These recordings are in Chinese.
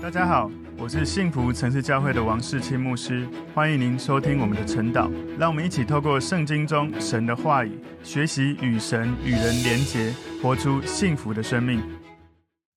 大家好，我是幸福城市教会的王世清牧师，欢迎您收听我们的晨祷。让我们一起透过圣经中神的话语，学习与神与人连结，活出幸福的生命。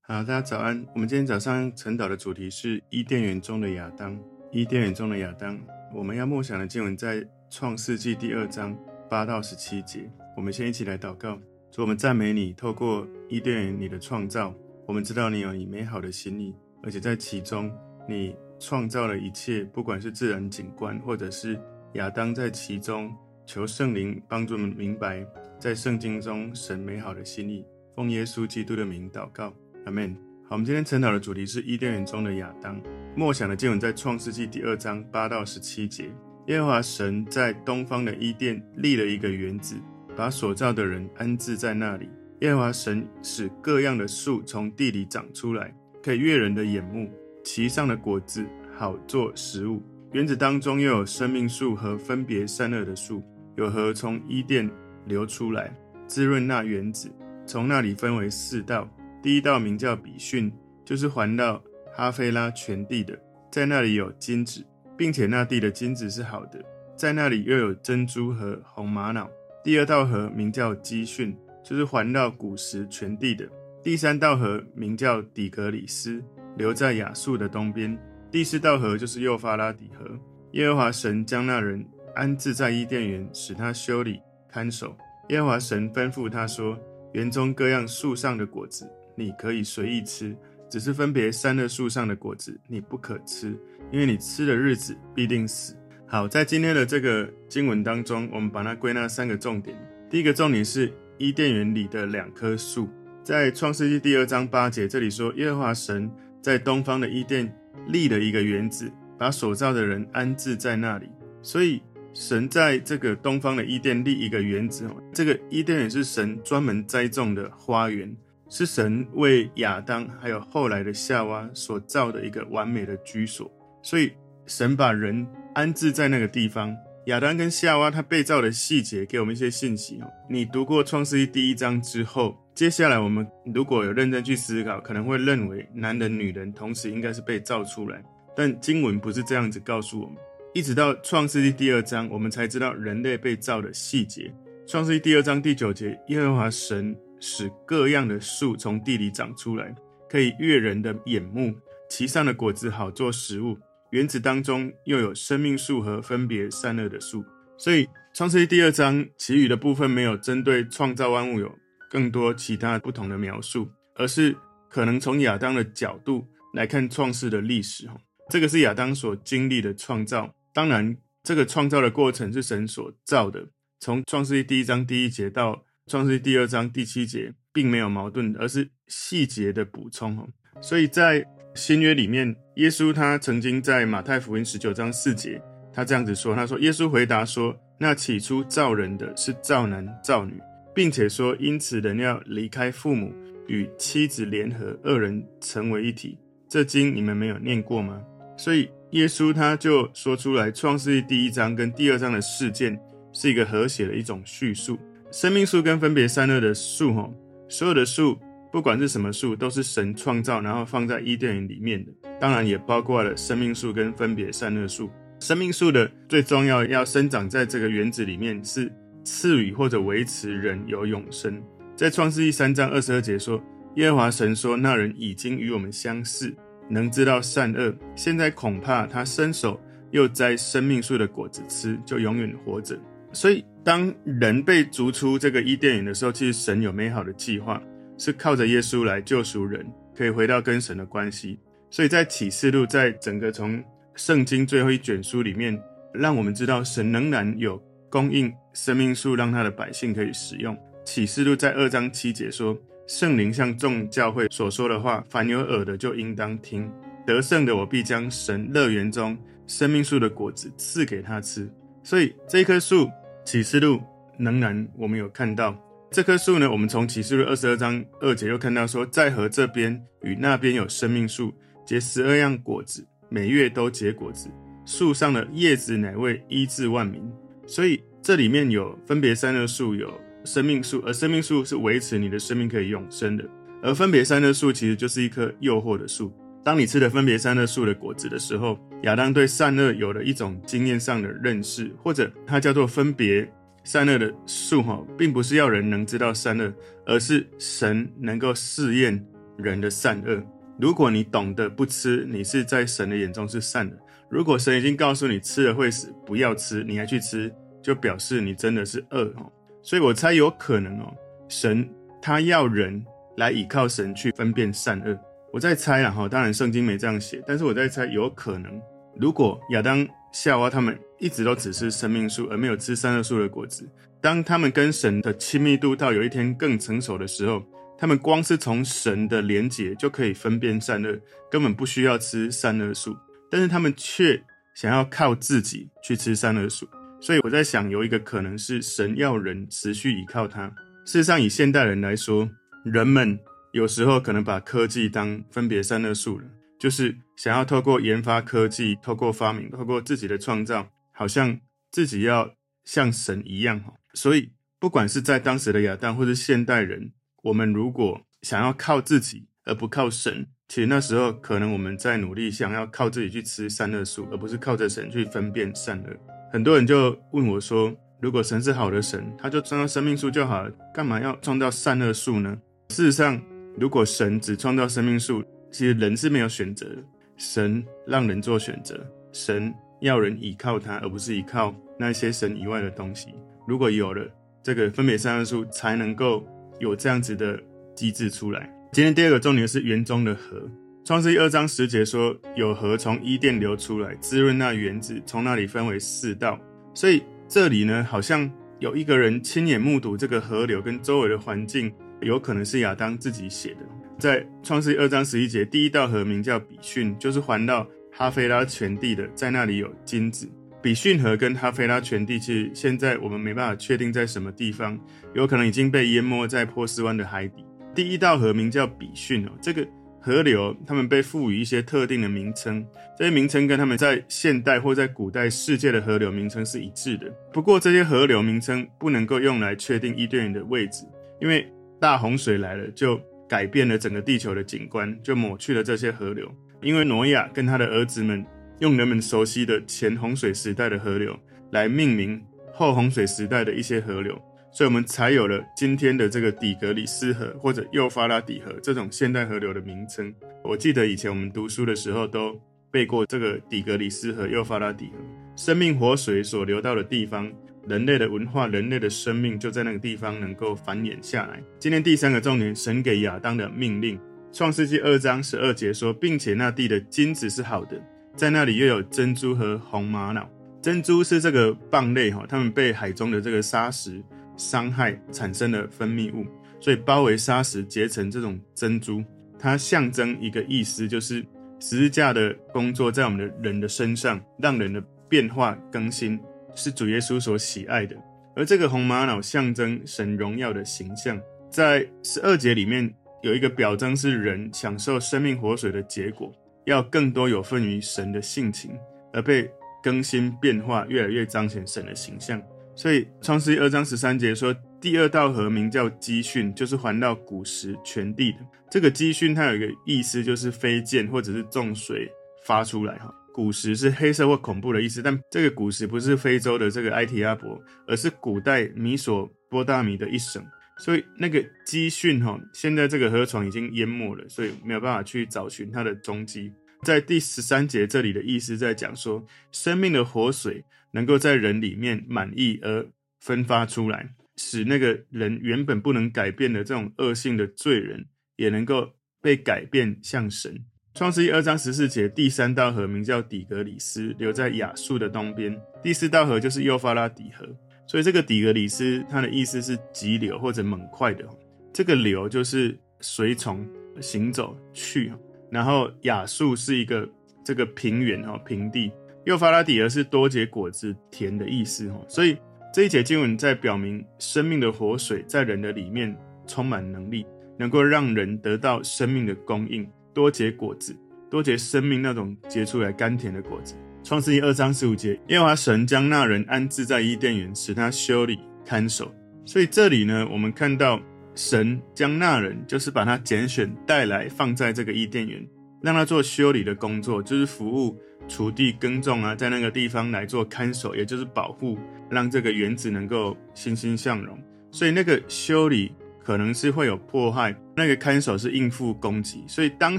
好，大家早安。我们今天早上晨祷的主题是伊甸园中的亚当。伊甸园中的亚当，我们要默想的经文在创世纪第二章八到十七节。我们先一起来祷告，主，我们赞美你，透过伊甸园你的创造，我们知道你有你美好的心意。而且在其中，你创造了一切，不管是自然景观，或者是亚当在其中，求圣灵帮助我们明白，在圣经中神美好的心意。奉耶稣基督的名祷告，阿门。好，我们今天晨祷的主题是伊甸园中的亚当。默想的经文在创世纪第二章八到十七节。耶和华神在东方的伊甸立了一个园子，把所造的人安置在那里。耶和华神使各样的树从地里长出来。可以悦人的眼目，其上的果子好做食物。园子当中又有生命树和分别善恶的树，有河从伊甸流出来，滋润那园子。从那里分为四道，第一道名叫比逊，就是环绕哈菲拉全地的，在那里有金子，并且那地的金子是好的，在那里又有珍珠和红玛瑙。第二道河名叫基训，就是环绕古实全地的。第三道河名叫底格里斯，流在亚述的东边。第四道河就是幼发拉底河。耶和华神将那人安置在伊甸园，使他修理看守。耶和华神吩咐他说：“园中各样树上的果子你可以随意吃，只是分别善恶树上的果子你不可吃，因为你吃的日子必定死。”好，在今天的这个经文当中，我们把它归纳三个重点。第一个重点是伊甸园里的两棵树。在创世纪第二章八节，这里说耶和华神在东方的伊甸立了一个园子，把所造的人安置在那里。所以神在这个东方的伊甸立一个园子，这个伊甸园是神专门栽种的花园，是神为亚当还有后来的夏娃所造的一个完美的居所。所以神把人安置在那个地方。亚当跟夏娃他被造的细节给我们一些信息哦。你读过创世纪第一章之后。接下来，我们如果有认真去思考，可能会认为男人、女人同时应该是被造出来，但经文不是这样子告诉我们。一直到创世纪第二章，我们才知道人类被造的细节。创世纪第二章第九节，耶和华神使各样的树从地里长出来，可以悦人的眼目，其上的果子好做食物。原子当中又有生命树和分别善恶的树。所以，创世纪第二章其余的部分没有针对创造万物有。更多其他不同的描述，而是可能从亚当的角度来看创世的历史。这个是亚当所经历的创造。当然，这个创造的过程是神所造的。从创世记第一章第一节到创世记第二章第七节，并没有矛盾，而是细节的补充。所以在新约里面，耶稣他曾经在马太福音十九章四节，他这样子说：“他说，耶稣回答说，那起初造人的是造男造女。”并且说，因此人要离开父母，与妻子联合，二人成为一体。这经你们没有念过吗？所以耶稣他就说出来，创世记第一章跟第二章的事件是一个和谐的一种叙述。生命树跟分别善恶的树，吼，所有的树，不管是什么树，都是神创造，然后放在伊甸园里面的。当然也包括了生命树跟分别善恶树。生命树的最重要要生长在这个园子里面是。赐予或者维持人有永生，在创世记三章二十二节说，耶和华神说，那人已经与我们相似，能知道善恶。现在恐怕他伸手又摘生命树的果子吃，就永远活着。所以，当人被逐出这个伊甸园的时候，其实神有美好的计划，是靠着耶稣来救赎人，可以回到跟神的关系。所以在启示录，在整个从圣经最后一卷书里面，让我们知道神仍然有。供应生命树，让他的百姓可以使用。启示录在二章七节说：“圣灵向众教会所说的话，凡有耳的就应当听。得胜的，我必将神乐园中生命树的果子赐给他吃。”所以这棵树，启示录仍然我们有看到这棵树呢。我们从启示录二十二章二节又看到说，在河这边与那边有生命树，结十二样果子，每月都结果子。树上的叶子乃为医治万民。所以这里面有分别善恶树，有生命树，而生命树是维持你的生命可以永生的，而分别善恶树其实就是一棵诱惑的树。当你吃了分别善恶树的果子的时候，亚当对善恶有了一种经验上的认识，或者它叫做分别善恶的树哈，并不是要人能知道善恶，而是神能够试验人的善恶。如果你懂得不吃，你是在神的眼中是善的；如果神已经告诉你吃了会死，不要吃，你还去吃，就表示你真的是恶哦。所以我猜有可能哦，神他要人来倚靠神去分辨善恶。我在猜啊，哈，当然圣经没这样写，但是我在猜，有可能，如果亚当、夏娃他们一直都只吃生命树，而没有吃善恶树的果子，当他们跟神的亲密度到有一天更成熟的时候，他们光是从神的连结就可以分辨善恶，根本不需要吃善恶树，但是他们却想要靠自己去吃善恶树，所以我在想，有一个可能是神要人持续依靠他。事实上，以现代人来说，人们。有时候可能把科技当分别善恶树了，就是想要透过研发科技、透过发明、透过自己的创造，好像自己要像神一样。所以，不管是在当时的亚当，或是现代人，我们如果想要靠自己而不靠神，其实那时候可能我们在努力想要靠自己去吃善恶树，而不是靠着神去分辨善恶。很多人就问我说：“如果神是好的神，他就创造生命树就好了，干嘛要创造善恶树呢？”事实上，如果神只创造生命树，其实人是没有选择的。神让人做选择，神要人依靠他，而不是依靠那些神以外的东西。如果有了这个分别三要素，才能够有这样子的机制出来。今天第二个重点是园中的河。创世记二章十节说，有河从伊甸流出来，滋润那园子，从那里分为四道。所以这里呢，好像有一个人亲眼目睹这个河流跟周围的环境。有可能是亚当自己写的，在创世二章十一节，第一道河名叫比逊，就是环绕哈菲拉全地的，在那里有金子。比逊河跟哈菲拉全地，其实现在我们没办法确定在什么地方，有可能已经被淹没在波斯湾的海底。第一道河名叫比逊哦，这个河流他们被赋予一些特定的名称，这些名称跟他们在现代或在古代世界的河流名称是一致的。不过这些河流名称不能够用来确定伊甸园的位置，因为。大洪水来了，就改变了整个地球的景观，就抹去了这些河流。因为挪亚跟他的儿子们用人们熟悉的前洪水时代的河流来命名后洪水时代的一些河流，所以我们才有了今天的这个底格里斯河或者幼发拉底河这种现代河流的名称。我记得以前我们读书的时候都背过这个底格里斯河、幼发拉底河，生命活水所流到的地方。人类的文化，人类的生命就在那个地方能够繁衍下来。今天第三个重点，神给亚当的命令，创世纪二章十二节说，并且那地的金子是好的，在那里又有珍珠和红玛瑙。珍珠是这个蚌类哈，它们被海中的这个砂石伤害产生的分泌物，所以包围砂石结成这种珍珠，它象征一个意思，就是十字架的工作在我们的人的身上，让人的变化更新。是主耶稣所喜爱的，而这个红玛瑙象征神荣耀的形象，在十二节里面有一个表征，是人享受生命活水的结果，要更多有份于神的性情，而被更新变化，越来越彰显神的形象。所以创世记二章十三节说，第二道河名叫基训，就是环绕古时全地的。这个基训它有一个意思，就是飞溅或者是重水发出来哈。古时是黑色或恐怖的意思，但这个古时不是非洲的这个埃提阿伯，而是古代米索波大米的一省。所以那个基训哈，现在这个河床已经淹没了，所以没有办法去找寻它的踪迹。在第十三节这里的意思在讲说，生命的活水能够在人里面满意而分发出来，使那个人原本不能改变的这种恶性的罪人，也能够被改变像神。创世记二章十四节，第三道河名叫底格里斯，流在亚述的东边。第四道河就是幼发拉底河，所以这个底格里斯它的意思是急流或者猛快的。这个流就是随从行走去，然后亚述是一个这个平原哈平地，幼发拉底河是多结果子甜的意思哈。所以这一节经文在表明生命的活水在人的里面充满能力，能够让人得到生命的供应。多结果子，多结生命那种结出来甘甜的果子。创世记二章十五节，耶和华神将那人安置在伊甸园，使他修理看守。所以这里呢，我们看到神将那人，就是把他拣选带来，放在这个伊甸园，让他做修理的工作，就是服务、锄地、耕种啊，在那个地方来做看守，也就是保护，让这个园子能够欣欣向荣。所以那个修理可能是会有迫害，那个看守是应付攻击，所以当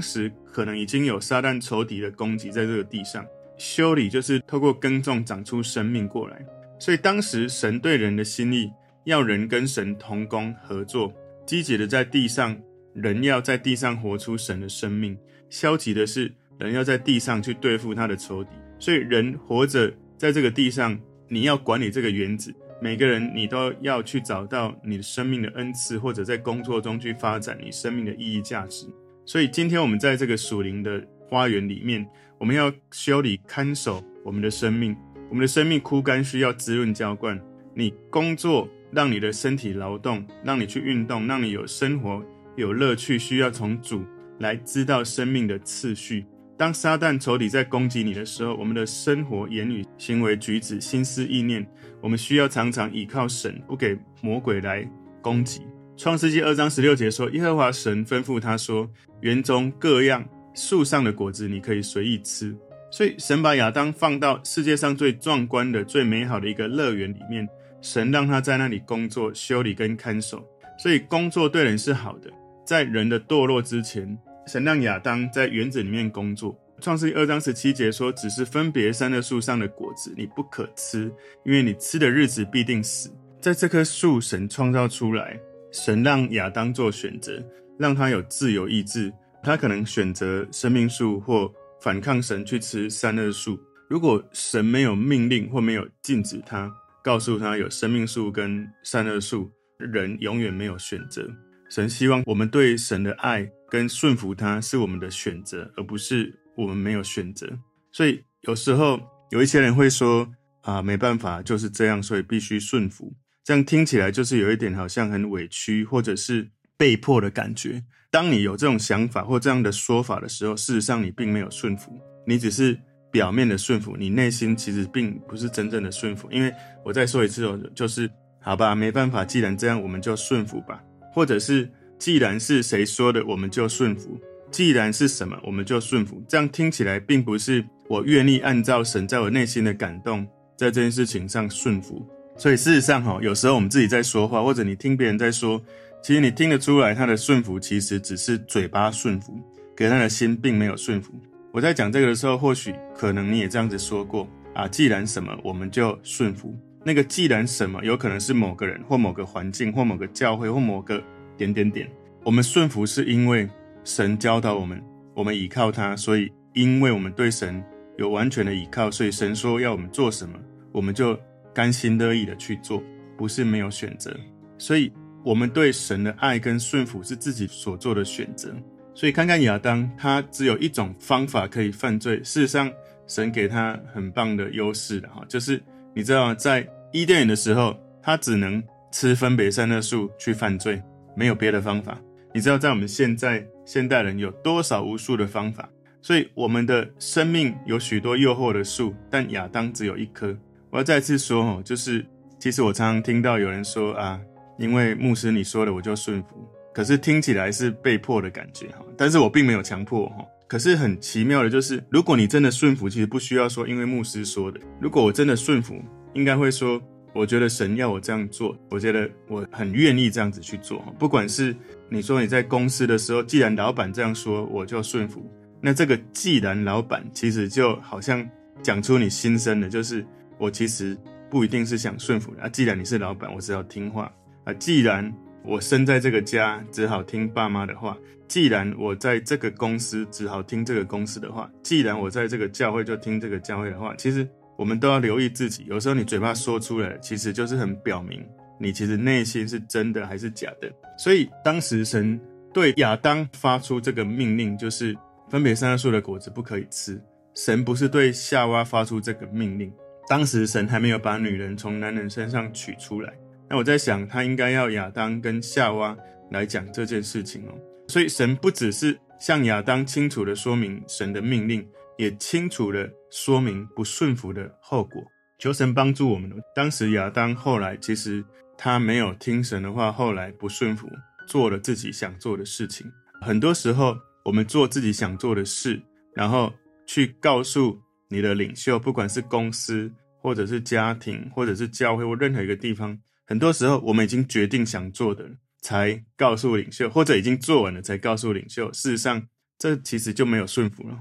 时可能已经有撒旦仇敌的攻击在这个地上。修理就是透过耕种长出生命过来，所以当时神对人的心意，要人跟神同工合作，积极的在地上，人要在地上活出神的生命；消极的是人要在地上去对付他的仇敌。所以人活着在这个地上，你要管理这个园子。每个人，你都要去找到你的生命的恩赐，或者在工作中去发展你生命的意义价值。所以，今天我们在这个属灵的花园里面，我们要修理看守我们的生命。我们的生命枯干，需要滋润浇灌。你工作，让你的身体劳动，让你去运动，让你有生活有乐趣，需要从主来知道生命的次序。当撒旦仇敌在攻击你的时候，我们的生活、言语、行为、举止、心思意念，我们需要常常倚靠神，不给魔鬼来攻击。创世纪二章十六节说：“耶和华神吩咐他说，园中各样树上的果子你可以随意吃。”所以神把亚当放到世界上最壮观的、最美好的一个乐园里面，神让他在那里工作、修理跟看守。所以工作对人是好的。在人的堕落之前，神让亚当在园子里面工作。创世记二章十七节说：“只是分别善恶树上的果子，你不可吃，因为你吃的日子必定死。”在这棵树，神创造出来，神让亚当做选择，让他有自由意志。他可能选择生命树，或反抗神去吃善恶树。如果神没有命令或没有禁止他，告诉他有生命树跟善恶树，人永远没有选择。神希望我们对神的爱跟顺服他是我们的选择，而不是我们没有选择。所以有时候有一些人会说啊，没办法，就是这样，所以必须顺服。这样听起来就是有一点好像很委屈，或者是被迫的感觉。当你有这种想法或这样的说法的时候，事实上你并没有顺服，你只是表面的顺服，你内心其实并不是真正的顺服。因为我再说一次哦，就是好吧，没办法，既然这样，我们就顺服吧。或者是，既然是谁说的，我们就顺服；既然是什么，我们就顺服。这样听起来，并不是我愿意按照神在我内心的感动，在这件事情上顺服。所以事实上，哈，有时候我们自己在说话，或者你听别人在说，其实你听得出来，他的顺服其实只是嘴巴顺服，可他的心并没有顺服。我在讲这个的时候，或许可能你也这样子说过啊，既然什么，我们就顺服。那个既然什么，有可能是某个人或某个环境或某个教会或某个点点点。我们顺服是因为神教导我们，我们依靠他，所以因为我们对神有完全的依靠，所以神说要我们做什么，我们就甘心乐意的去做，不是没有选择。所以我们对神的爱跟顺服是自己所做的选择。所以看看亚当，他只有一种方法可以犯罪。事实上，神给他很棒的优势的哈，就是。你知道？在伊甸园的时候，他只能吃分别善恶树去犯罪，没有别的方法。你知道，在我们现在现代人有多少无数的方法？所以我们的生命有许多诱惑的树，但亚当只有一棵。我要再次说哦，就是其实我常常听到有人说啊，因为牧师你说的，我就顺服。可是听起来是被迫的感觉哈，但是我并没有强迫哈。可是很奇妙的，就是如果你真的顺服，其实不需要说，因为牧师说的。如果我真的顺服，应该会说，我觉得神要我这样做，我觉得我很愿意这样子去做。不管是你说你在公司的时候，既然老板这样说，我就顺服。那这个既然老板，其实就好像讲出你心声的，就是我其实不一定是想顺服的啊。既然你是老板，我只要听话啊。既然我生在这个家，只好听爸妈的话。既然我在这个公司，只好听这个公司的话；既然我在这个教会，就听这个教会的话。其实我们都要留意自己，有时候你嘴巴说出来，其实就是很表明你其实内心是真的还是假的。所以当时神对亚当发出这个命令，就是分别善恶树的果子不可以吃。神不是对夏娃发出这个命令，当时神还没有把女人从男人身上取出来。那我在想，他应该要亚当跟夏娃来讲这件事情哦。所以神不只是向亚当清楚地说明神的命令，也清楚地说明不顺服的后果。求神帮助我们。当时亚当后来其实他没有听神的话，后来不顺服，做了自己想做的事情。很多时候我们做自己想做的事，然后去告诉你的领袖，不管是公司，或者是家庭，或者是教会，或任何一个地方，很多时候我们已经决定想做的，才告诉领袖，或者已经做完了才告诉领袖。事实上，这其实就没有顺服了。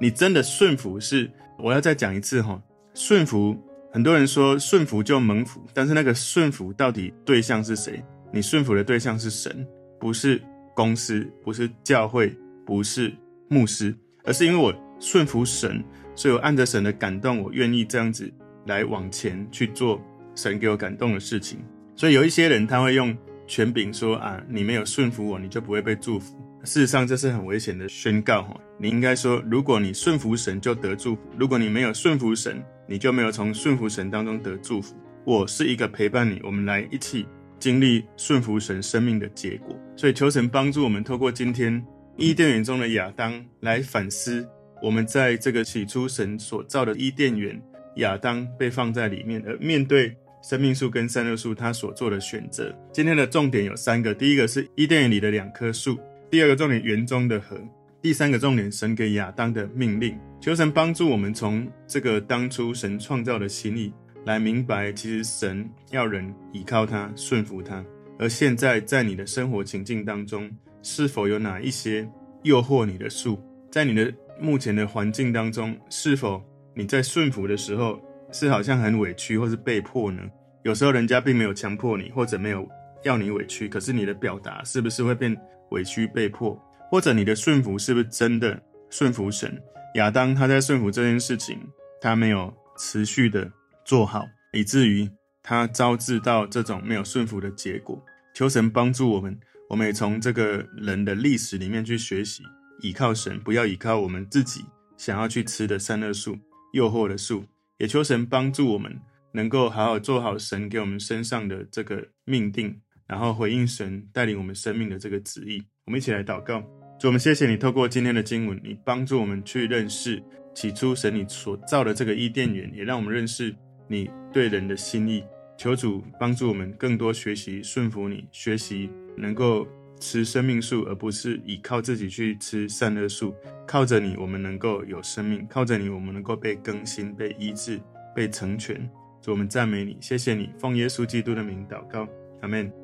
你真的顺服是，我要再讲一次哈，顺服。很多人说顺服就蒙福，但是那个顺服到底对象是谁？你顺服的对象是神，不是公司，不是教会，不是牧师，而是因为我顺服神，所以我按着神的感动，我愿意这样子来往前去做神给我感动的事情。所以有一些人他会用权柄说啊，你没有顺服我，你就不会被祝福。事实上这是很危险的宣告哈，你应该说，如果你顺服神就得祝福，如果你没有顺服神，你就没有从顺服神当中得祝福。我是一个陪伴你，我们来一起经历顺服神生命的结果。所以求神帮助我们，透过今天伊甸园中的亚当来反思，我们在这个起初神所造的伊甸园，亚当被放在里面，而面对生命树跟善恶树他所做的选择。今天的重点有三个，第一个是伊甸园里的两棵树，第二个重点园中的河。第三个重点，神给亚当的命令，求神帮助我们从这个当初神创造的心意来明白，其实神要人依靠他、顺服他。而现在在你的生活情境当中，是否有哪一些诱惑你的树？在你的目前的环境当中，是否你在顺服的时候是好像很委屈或是被迫呢？有时候人家并没有强迫你，或者没有要你委屈，可是你的表达是不是会变委屈、被迫？或者你的顺服是不是真的顺服神？亚当他在顺服这件事情，他没有持续的做好，以至于他招致到这种没有顺服的结果。求神帮助我们，我们也从这个人的历史里面去学习，倚靠神，不要倚靠我们自己想要去吃的善恶树、诱惑的树。也求神帮助我们，能够好好做好神给我们身上的这个命定，然后回应神带领我们生命的这个旨意。我们一起来祷告。主，我们谢谢你透过今天的经文，你帮助我们去认识起初神你所造的这个伊甸园，也让我们认识你对人的心意。求主帮助我们更多学习顺服你，学习能够吃生命树，而不是依靠自己去吃善恶树。靠着你，我们能够有生命；靠着你，我们能够被更新、被医治、被成全。主，我们赞美你，谢谢你，奉耶稣基督的名祷告，阿门。